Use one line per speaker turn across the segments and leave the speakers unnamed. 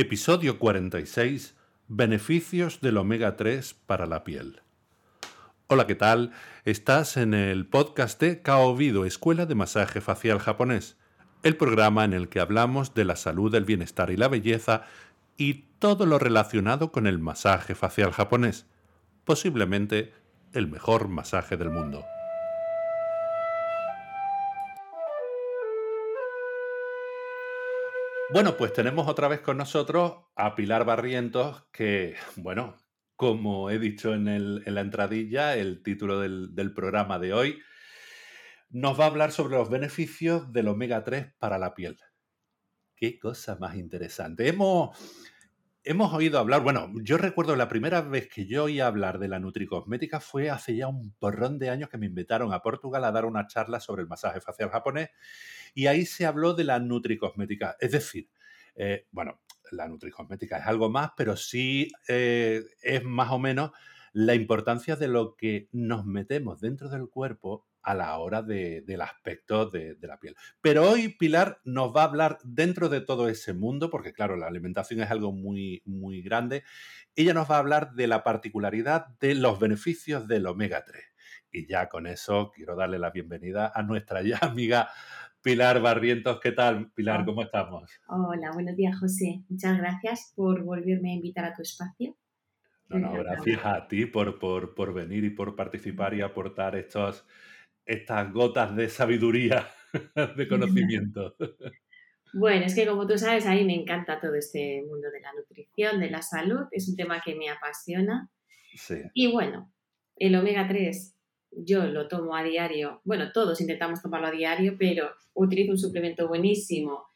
Episodio 46. Beneficios del omega 3 para la piel. Hola, ¿qué tal? Estás en el podcast de Kaobido, Escuela de Masaje Facial Japonés, el programa en el que hablamos de la salud, el bienestar y la belleza y todo lo relacionado con el masaje facial japonés, posiblemente el mejor masaje del mundo. Bueno, pues tenemos otra vez con nosotros a Pilar Barrientos, que, bueno, como he dicho en, la entradilla, el título del, del, programa de hoy, nos va a hablar sobre los beneficios del omega 3 para la piel. Qué cosa más interesante. Hemos, hemos oído hablar, bueno, yo recuerdo la primera vez que yo oí hablar de la nutricosmética fue hace ya un porrón de años que me invitaron a Portugal a dar una charla sobre el masaje facial japonés y ahí se habló de la nutricosmética. Es decir, eh, bueno, la nutricosmética es algo más, pero sí eh, es más o menos la importancia de lo que nos metemos dentro del cuerpo a la hora del aspecto de, la piel. Pero hoy Pilar nos va a hablar dentro de todo ese mundo, porque claro, la alimentación es algo muy, muy grande. Ella nos va a hablar de la particularidad de los beneficios del omega 3. Y ya con eso quiero darle la bienvenida a nuestra ya amiga Pilar Barrientos. ¿Qué tal, Pilar? ¿Cómo estamos?
Hola, buenos días, José. Muchas gracias por volverme a invitar a tu espacio.
No, no, gracias a ti por, por, por venir y por participar y aportar estos, estas gotas de sabiduría, de conocimiento.
Bueno, es que como tú sabes, a mí me encanta todo este mundo de la nutrición, de la salud, es un tema que me apasiona. Sí. Y bueno, el omega 3 yo lo tomo a diario, bueno, todos intentamos tomarlo a diario, pero utilizo un suplemento buenísimo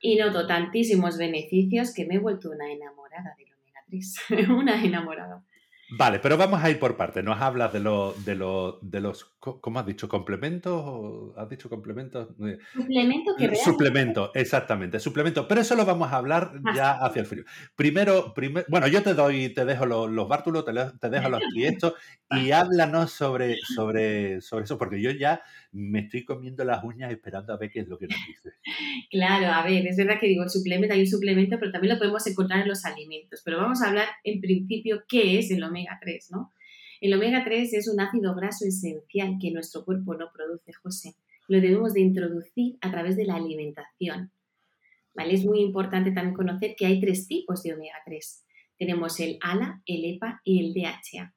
y noto tantísimos beneficios que me he vuelto una enamorada del omega 3, una enamorada.
Vale, pero vamos a ir por partes. Nos hablas de, lo, de, lo, de los, ¿cómo has dicho? ¿Complementos? ¿Has dicho complementos?
Eh, suplemento que
Suplemento, exactamente, suplemento. Pero eso lo vamos a hablar ya hacia el frío. Primero, bueno, yo te doy, te dejo los, bártulos, te, te, dejo los triestos y háblanos sobre, sobre, sobre eso, porque yo ya me estoy comiendo las uñas esperando a ver qué es lo que nos dice.
Claro, a ver, es verdad que digo suplemento, hay un suplemento, pero también lo podemos encontrar en los alimentos. Pero vamos a hablar en principio qué es el omega 3, ¿no? El omega 3 es un ácido graso esencial que nuestro cuerpo no produce, José. Lo debemos de introducir a través de la alimentación. ¿Vale? Es muy importante también conocer que hay tres tipos de omega 3. Tenemos el ALA, el EPA y el DHA.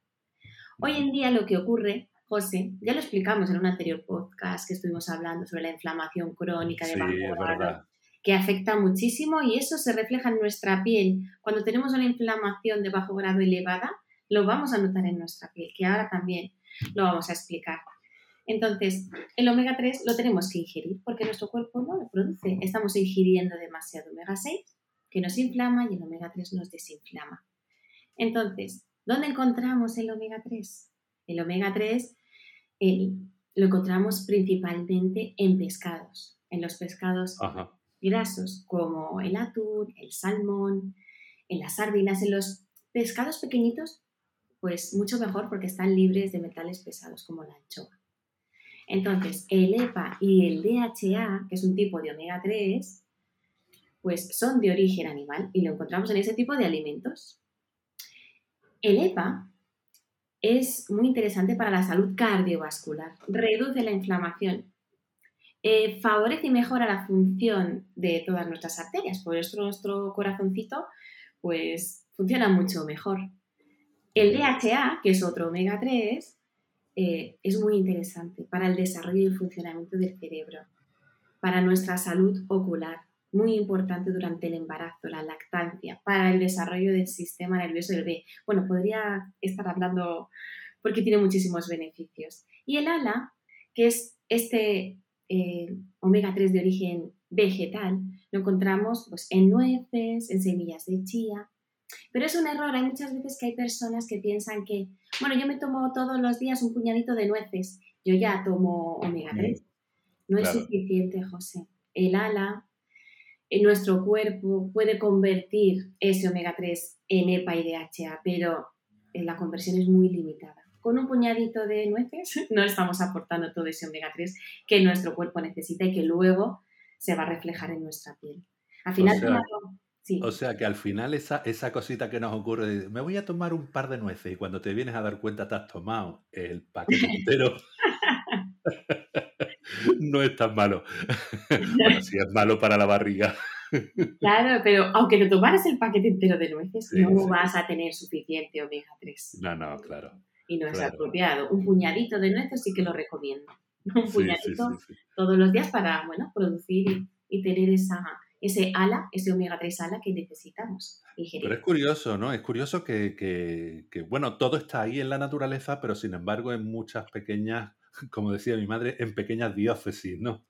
Hoy en día lo que ocurre José, ya lo explicamos en un anterior podcast que estuvimos hablando sobre la inflamación crónica de bajo que afecta muchísimo y eso se refleja en nuestra piel. Cuando tenemos una inflamación de bajo grado elevada, lo vamos a notar en nuestra piel, que ahora también lo vamos a explicar. Entonces, el omega 3 lo tenemos que ingerir porque nuestro cuerpo no lo produce. Estamos ingiriendo demasiado omega 6 que nos inflama y el omega 3 nos desinflama. Entonces, ¿dónde encontramos el omega 3? El omega 3 lo encontramos principalmente en pescados, en los pescados grasos como el atún, el salmón, en las sardinas, en los pescados pequeñitos, pues mucho mejor porque están libres de metales pesados como la anchoa. Entonces, el EPA y el DHA, que es un tipo de omega 3, pues son de origen animal y lo encontramos en ese tipo de alimentos. El EPA es muy interesante para la salud cardiovascular. Reduce la inflamación. Eh, favorece y mejora la función de todas nuestras arterias. Por eso nuestro corazoncito pues, funciona mucho mejor. El DHA, que es otro omega 3, eh, es muy interesante para el desarrollo y el funcionamiento del cerebro, para nuestra salud ocular, muy importante durante el embarazo, la lactancia, para el desarrollo del sistema nervioso del bebé. Bueno, podría estar hablando porque tiene muchísimos beneficios. Y el ALA, que es este eh, omega 3 de origen vegetal, lo encontramos pues, en nueces, en semillas de chía. Pero es un error, hay muchas veces que hay personas que piensan que, bueno, yo me tomo todos los días un puñadito de nueces, yo ya tomo omega 3. No es suficiente, José. El ALA nuestro cuerpo puede convertir ese omega 3 en EPA y DHA, pero la conversión es muy limitada. Con un puñadito de nueces no estamos aportando todo ese omega 3 que nuestro cuerpo necesita y que luego se va a reflejar en nuestra piel. Al final,
O sea que al final esa, esa cosita que nos ocurre, me voy a tomar un par de nueces y cuando te vienes a dar cuenta te has tomado el paquete entero. no es tan malo. bueno, sí es malo para la barriga.
Claro, pero aunque te tomaras el paquete entero de nueces, no vas a tener suficiente omega 3.
No, no, claro.
Y no es apropiado. Un puñadito de nueces sí que lo recomiendo. Un puñadito todos los días para, bueno, producir y, tener esa, ese ala, ese omega 3 ala que necesitamos.
Pero es curioso, ¿no? Es curioso que, que, bueno, todo está ahí en la naturaleza, pero sin embargo en muchas pequeñas, como decía mi madre, en pequeñas diócesis, ¿no?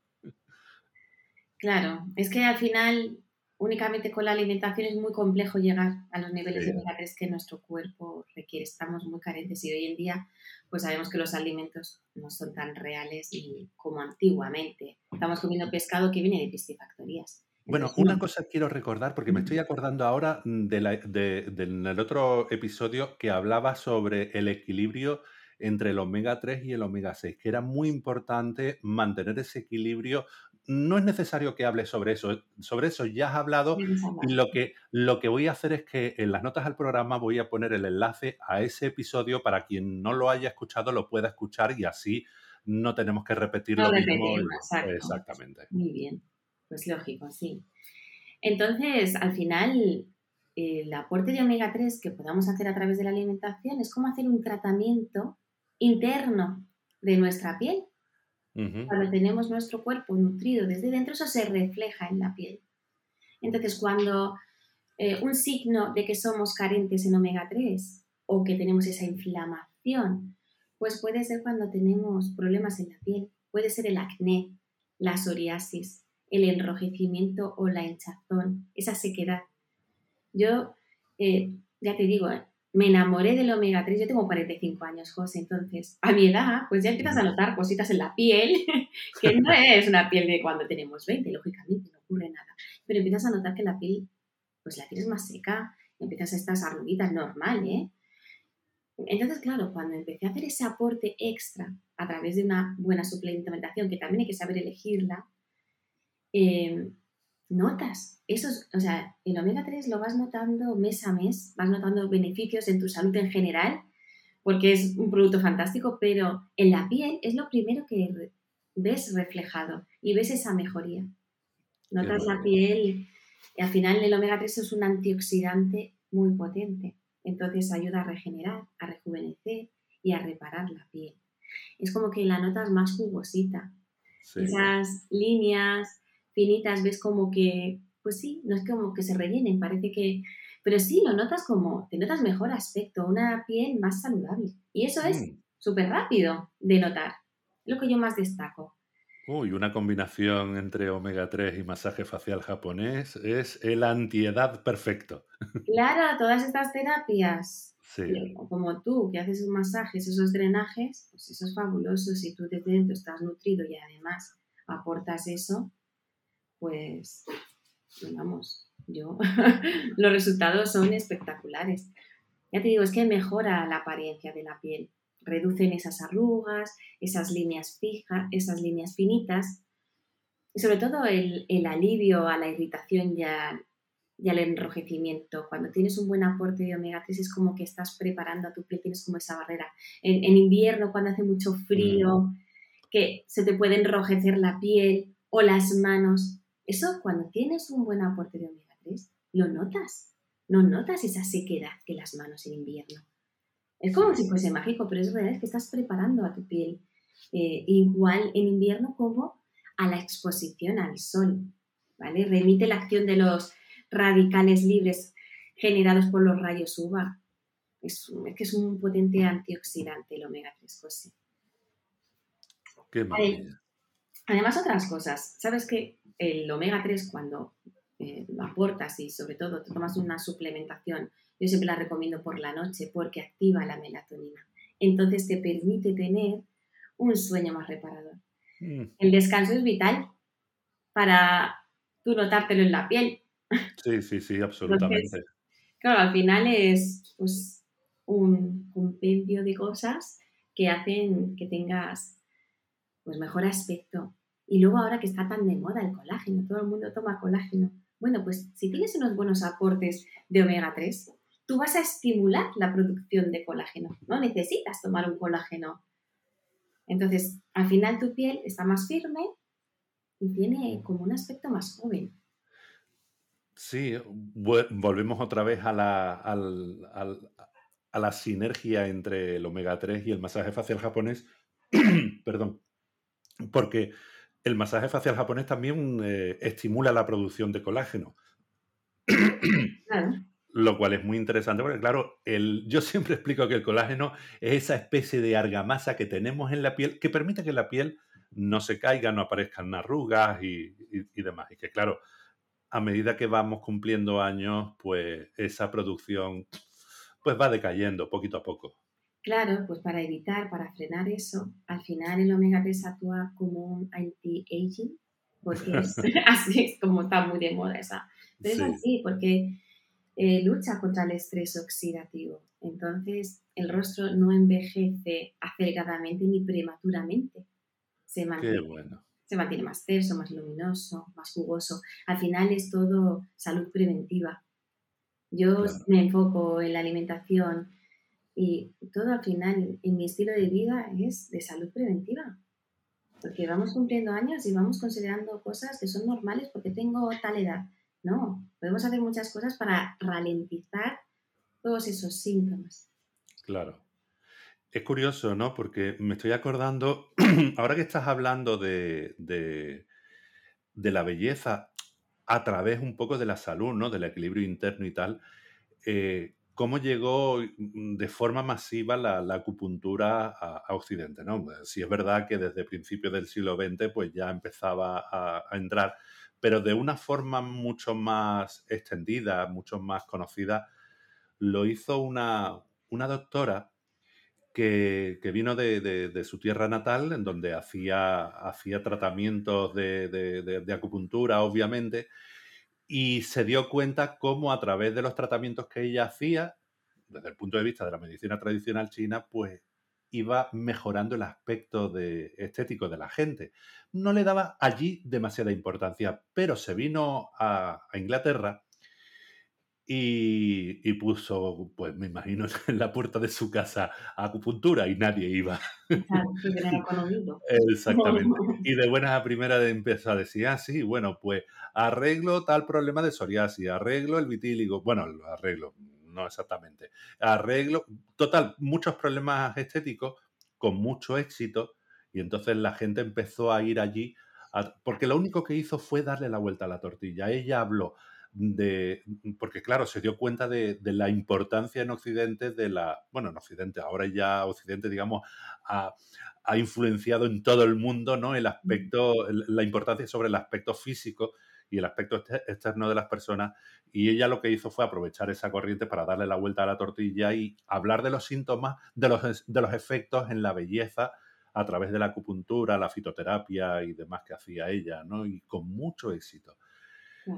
Claro, es que al final únicamente con la alimentación es muy complejo llegar a los niveles de 3 que nuestro cuerpo requiere. Estamos muy carentes y hoy en día pues sabemos que los alimentos no son tan reales y como antiguamente. Estamos comiendo pescado que viene de piscifactorías.
Bueno, una cosa quiero recordar, porque me estoy acordando ahora del otro episodio que hablaba sobre el equilibrio entre el omega 3 y el omega 6, que era muy importante mantener ese equilibrio no es necesario que hables sobre eso. Sobre eso ya has hablado. Y lo que, lo que voy a hacer es que en las notas al programa voy a poner el enlace a ese episodio para quien no lo haya escuchado lo pueda escuchar y así no tenemos que repetir lo mismo.
Exactamente. Muy bien. Pues lógico, sí. Entonces, al final, el aporte de omega 3 que podamos hacer a través de la alimentación es como hacer un tratamiento interno de nuestra piel cuando tenemos nuestro cuerpo nutrido desde dentro, eso se refleja en la piel. Entonces, cuando eh, un signo de que somos carentes en omega 3 o que tenemos esa inflamación, pues puede ser cuando tenemos problemas en la piel, puede ser el acné, la psoriasis, el enrojecimiento o la hinchazón, esa sequedad. Yo, eh, ya te digo, me enamoré del omega 3, yo tengo 45 años, José, entonces a mi edad pues ya empiezas a notar cositas en la piel, que no es una piel de cuando tenemos 20, lógicamente, no ocurre nada, pero empiezas a notar que la piel pues la tienes más seca, empiezas a estas arruguitas normal, ¿eh? Entonces, claro, cuando empecé a hacer ese aporte extra a través de una buena suplementación, que también hay que saber elegirla, eh, notas esos, o sea, el omega 3 lo vas notando mes a mes, vas notando beneficios en tu salud en general, porque es un producto fantástico, pero en la piel es lo primero que ves reflejado y ves esa mejoría. Notas la piel, y al final el omega 3 es un antioxidante muy potente, entonces ayuda a regenerar, a rejuvenecer y a reparar la piel. Es como que la notas más jugosita. Esas líneas, finitas, ves como que, pues sí, no es como que se rellenen, parece que, pero sí, lo notas como, te notas mejor aspecto, una piel más saludable. Y eso es mm. súper rápido de notar, lo que yo más destaco.
Uy, una combinación entre omega 3 y masaje facial japonés es el antiedad perfecto.
Claro, todas estas terapias, como tú, que haces un masajes, esos drenajes, pues eso es fabuloso. Si tú desde dentro estás nutrido y además aportas eso, pues, vamos, yo, los resultados son espectaculares. Ya te digo, es que mejora la apariencia de la piel, reducen esas arrugas, esas líneas fijas, esas líneas finitas, y sobre todo el, alivio a la irritación y, y, al enrojecimiento. Cuando tienes un buen aporte de omega 3 es como que estás preparando a tu piel, tienes como esa barrera. En, en invierno, cuando hace mucho frío, que se te puede enrojecer la piel o las manos, eso cuando tienes un buen aporte de omega 3, lo notas. No notas esa sequedad que las manos en invierno. Es como si fuese mágico, pero es verdad que estás preparando a tu piel eh, igual en invierno como a la exposición al sol. ¿vale? Remite la acción de los radicales libres generados por los rayos UVA. Es, que es un potente antioxidante el omega 3, José.
Qué
Además, otras cosas. ¿Sabes que el omega 3 cuando eh, lo aportas y sobre todo te tomas una suplementación, yo siempre la recomiendo por la noche porque activa la melatonina. Entonces te permite tener un sueño más reparador. Mm. El descanso es vital para tú notártelo en la piel.
Sí, sí, sí, absolutamente.
claro, al final es pues, un compendio de cosas que hacen que tengas pues, mejor aspecto, y luego ahora que está tan de moda el colágeno, todo el mundo toma colágeno. Bueno, pues si tienes unos buenos aportes de omega 3, tú vas a estimular la producción de colágeno. No necesitas tomar un colágeno. Entonces, al final tu piel está más firme y tiene como un aspecto más joven.
Sí, volvemos otra vez a la, a la sinergia entre el omega 3 y el masaje facial japonés. Perdón. Porque el masaje facial japonés también eh, estimula la producción de colágeno. Lo cual es muy interesante porque, claro, el, yo siempre explico que el colágeno es esa especie de argamasa que tenemos en la piel que permite que la piel no se caiga, no aparezcan arrugas y, y demás. Y que, claro, a medida que vamos cumpliendo años, pues esa producción pues va decayendo poquito a poco.
Claro, pues para evitar, para frenar eso, al final el omega 3 actúa como un anti-aging, porque es así es como está muy de moda esa. Pero es así, porque eh, lucha contra el estrés oxidativo. Entonces, el rostro no envejece aceleradamente ni prematuramente. Se mantiene. Qué bueno se mantiene más terso, más luminoso, más jugoso. Al final es todo salud preventiva. Yo me enfoco en la alimentación y todo al final en mi estilo de vida es de salud preventiva. Porque vamos cumpliendo años y vamos considerando cosas que son normales porque tengo tal edad. No, podemos hacer muchas cosas para ralentizar todos esos síntomas.
Claro. Es curioso, ¿no? Porque me estoy acordando, ahora que estás hablando de, de, la belleza a través un poco de la salud, ¿no? Del equilibrio interno y tal, eh, ¿cómo llegó mm, de forma masiva la, acupuntura a, Occidente, ¿no? Si es verdad que desde principios del siglo XX pues ya empezaba a, entrar, pero de una forma mucho más extendida, mucho más conocida, lo hizo una, una doctora que, vino de, su tierra natal, en donde hacía, hacía tratamientos de, acupuntura, obviamente, y se dio cuenta cómo a través de los tratamientos que ella hacía, desde el punto de vista de la medicina tradicional china, pues iba mejorando el aspecto de, estético de la gente. No le daba allí demasiada importancia, pero se vino a Inglaterra y, puso, pues me imagino, en la puerta de su casa acupuntura y nadie iba. Exactamente. Y de buenas a primeras empezó a decir, ah, sí, bueno, pues arreglo tal problema de psoriasis, arreglo el vitíligo, bueno, arreglo, no exactamente, arreglo, total, muchos problemas estéticos con mucho éxito y entonces la gente empezó a ir allí, porque lo único que hizo fue darle la vuelta a la tortilla. Ella habló de, porque claro, se dio cuenta de, la importancia en Occidente de la, bueno, en Occidente, ahora ya Occidente, digamos, ha, influenciado en todo el mundo, ¿no? El aspecto, la importancia sobre el aspecto físico y el aspecto externo de las personas. Y ella lo que hizo fue aprovechar esa corriente para darle la vuelta a la tortilla y hablar de los síntomas, de los, de los efectos en la belleza a través de la acupuntura, la fitoterapia y demás que hacía ella, ¿no? Y con mucho éxito.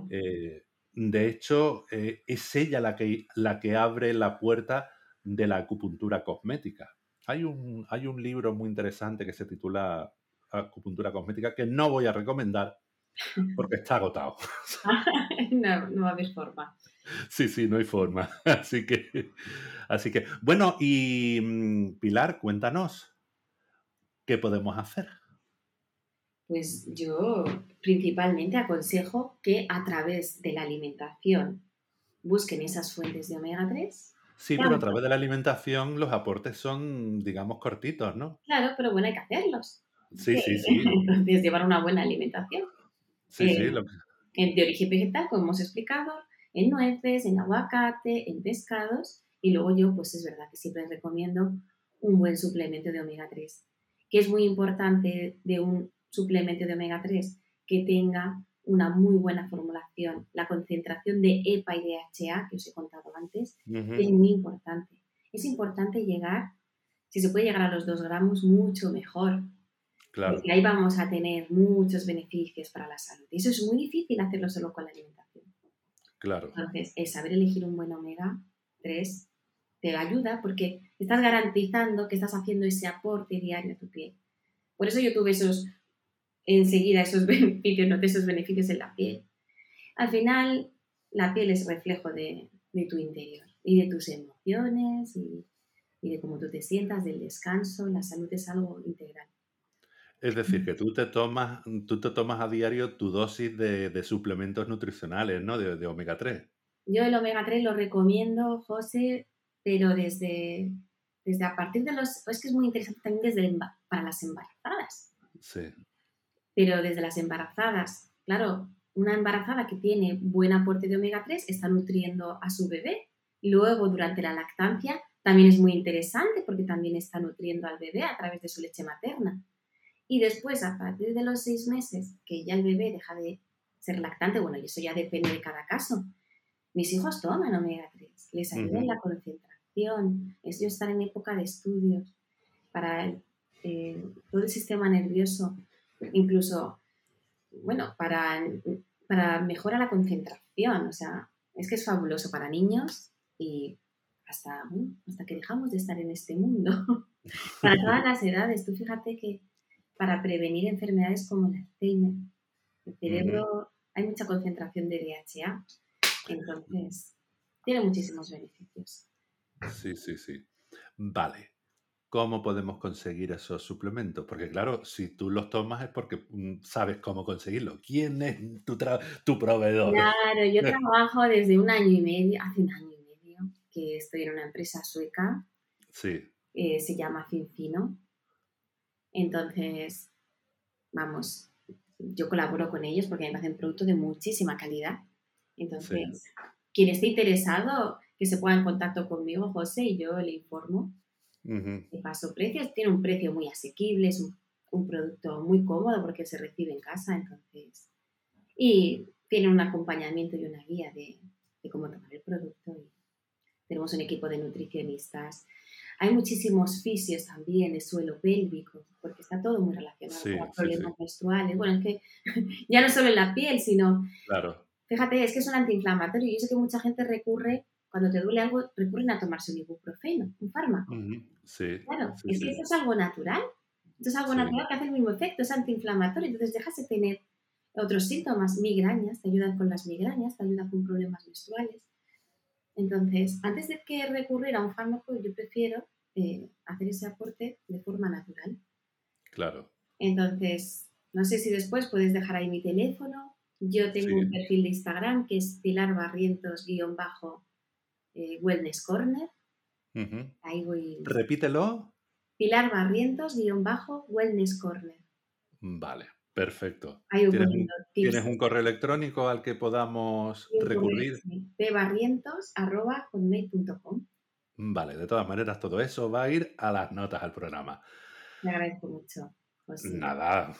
Eh, de hecho, eh, es ella la que, la que abre la puerta de la acupuntura cosmética. Hay un, hay un libro muy interesante que se titula Acupuntura cosmética que no voy a recomendar porque está agotado.
no, no va a haber forma.
Sí, sí, no hay forma. Así que, así que, bueno, y mm, Pilar, cuéntanos, ¿qué podemos hacer?
Pues yo principalmente aconsejo que a través de la alimentación busquen esas fuentes de omega 3.
Sí, pero a través de la alimentación los aportes son, digamos, cortitos, ¿no?
Claro, pero bueno, hay que hacerlos.
Sí, sí, sí.
Entonces, llevar una buena alimentación. Sí, sí. Eh, en, de origen vegetal, como hemos explicado, en nueces, en aguacate, en pescados. Y luego yo, pues es verdad que siempre recomiendo un buen suplemento de omega 3, que es muy importante de un suplemento de omega 3 que tenga una muy buena formulación. La concentración de EPA y DHA, que os he contado antes, es muy importante. Es importante llegar, si se puede llegar a los 2 gramos, mucho mejor. Claro. Porque ahí vamos a tener muchos beneficios para la salud. Y eso es muy difícil hacerlo solo con la alimentación.
Claro.
Entonces, el saber elegir un buen omega 3 te ayuda porque estás garantizando que estás haciendo ese aporte diario a tu piel. Por eso yo tuve esos enseguida esos beneficios, noté esos beneficios en la piel. Al final, la piel es reflejo de, tu interior y de tus emociones y, de cómo tú te sientas, del descanso. La salud es algo integral.
Es decir, que tú te tomas, tú te tomas a diario tu dosis de, suplementos nutricionales, ¿no? De, omega 3.
Yo el omega 3 lo recomiendo, José, pero desde, desde a partir de los... Es que es muy interesante también desde para las embarazadas.
Sí.
Pero desde las embarazadas, claro, una embarazada que tiene buen aporte de omega 3 está nutriendo a su bebé. Luego, durante la lactancia, también es muy interesante porque también está nutriendo al bebé a través de su leche materna. Y después, a partir de los seis meses, que ya el bebé deja de ser lactante, bueno, y eso ya depende de cada caso. Mis hijos toman omega 3, les ayuda en la concentración, ellos están en época de estudios para eh, todo el sistema nervioso, incluso bueno, para, para mejorar la concentración. O sea, es que es fabuloso para niños y hasta, hasta que dejamos de estar en este mundo. para todas las edades. Tú fíjate que para prevenir enfermedades como el Alzheimer, el cerebro, hay mucha concentración de DHA. Entonces, tiene muchísimos beneficios.
Sí, sí, sí. Vale. ¿Cómo podemos conseguir esos suplementos? Porque claro, si tú los tomas es porque mm, sabes cómo conseguirlo. ¿Quién es tu, tu proveedor?
Claro, yo trabajo desde un año y medio, hace un año y medio, que estoy en una empresa sueca.
Sí.
Eh, se llama Finfino. Entonces, vamos, yo colaboro con ellos porque me hacen productos de muchísima calidad. Entonces, quien esté interesado, que se ponga en contacto conmigo, José, y yo le informo de paso precios, tiene un precio muy asequible, es un, producto muy cómodo porque se recibe en casa, entonces. Y tiene un acompañamiento y una guía de, cómo tomar el producto. tenemos un equipo de nutricionistas. Hay muchísimos fisios también de suelo pélvico, porque está todo muy relacionado con los problemas menstruales. Bueno, es que ya no solo en la piel, sino.
Claro.
Fíjate, es que es un antiinflamatorio. Yo sé que mucha gente recurre cuando te duele algo, recurren a tomarse un ibuprofeno, un fármaco.
Sí.
Claro, es que esto es algo natural. Esto es algo natural que hace el mismo efecto, es antiinflamatorio. Entonces dejas de tener otros síntomas, migrañas, te ayudan con las migrañas, te ayudan con problemas menstruales. Entonces, antes de que recurrir a un fármaco, yo prefiero eh, hacer ese aporte de forma natural.
Claro.
Entonces, no sé si después puedes dejar ahí mi teléfono. Yo tengo un perfil de Instagram que es Pilar Barrientos-bajo Wellness Corner. Ahí voy.
Repítelo.
Pilar Barrientos, guion bajo, Wellness Corner.
Vale, perfecto. ¿Tienes, un, ¿Tienes, un, correo electrónico al que podamos recurrir?
pbarrientos.com.
Vale, de todas maneras, todo eso va a ir a las notas al programa.
Me agradezco mucho.
Nada,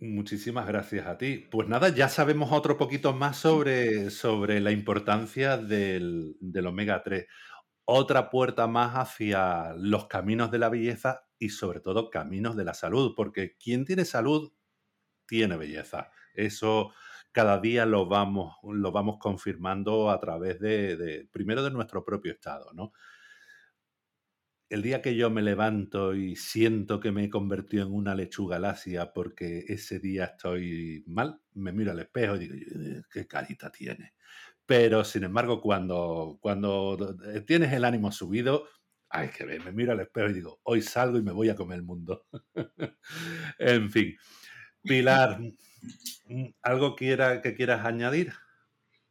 Muchísimas gracias a ti. Pues nada, ya sabemos otro poquito más sobre, sobre la importancia del, omega 3. Otra puerta más hacia los caminos de la belleza y sobre todo caminos de la salud, porque quien tiene salud tiene belleza. Eso cada día lo vamos, lo vamos confirmando a través de, de, primero de nuestro propio estado, ¿no? El día que yo me levanto y siento que me he convertido en una lechuga lacia porque ese día estoy mal, me miro al espejo y digo, eh, qué carita tiene. Pero sin embargo, cuando, cuando tienes el ánimo subido, hay que ver, me miro al espejo y digo, hoy salgo y me voy a comer el mundo. en fin. Pilar, ¿algo quiera, que quieras añadir?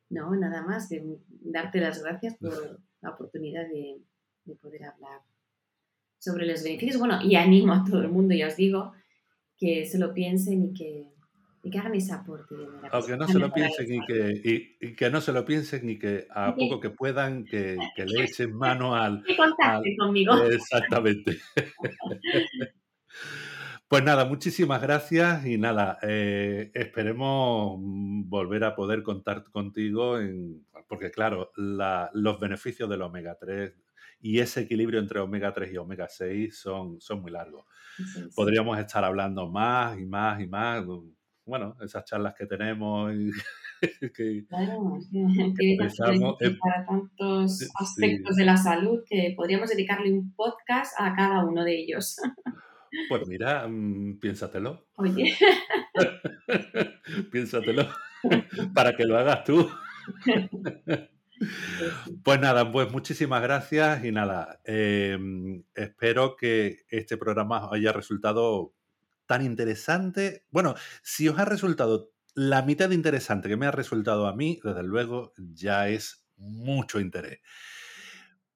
No, nada más, darte las gracias por la oportunidad de poder hablar sobre los beneficios. Bueno, y animo a todo el mundo, ya os digo, que se lo piensen y que, que hagan ese aporte.
Aunque no se lo piensen y que, y, que no se lo piensen y que a poco que puedan, que, que le echen mano al...
Que contacten conmigo.
Exactamente. Pues nada, muchísimas gracias y nada, eh, esperemos volver a poder contar contigo, en, porque claro, los beneficios del omega 3 y ese equilibrio entre omega 3 y omega 6 son, son muy largos. Podríamos estar hablando más y más y más. Bueno, esas charlas que tenemos y
que, claro, que, para tantos aspectos de la salud que podríamos dedicarle un podcast a cada uno de ellos.
Pues mira, mm, piénsatelo.
Oye.
piénsatelo. Para que lo hagas tú. Pues nada, pues muchísimas gracias y nada, em, espero que este programa haya resultado tan interesante. Bueno, si os ha resultado la mitad interesante que me ha resultado a mí, desde luego ya es mucho interés.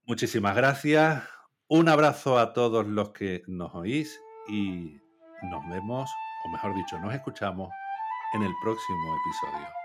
Muchísimas gracias. Un abrazo a todos los que nos oís y nos vemos, o mejor dicho, nos escuchamos en el próximo episodio.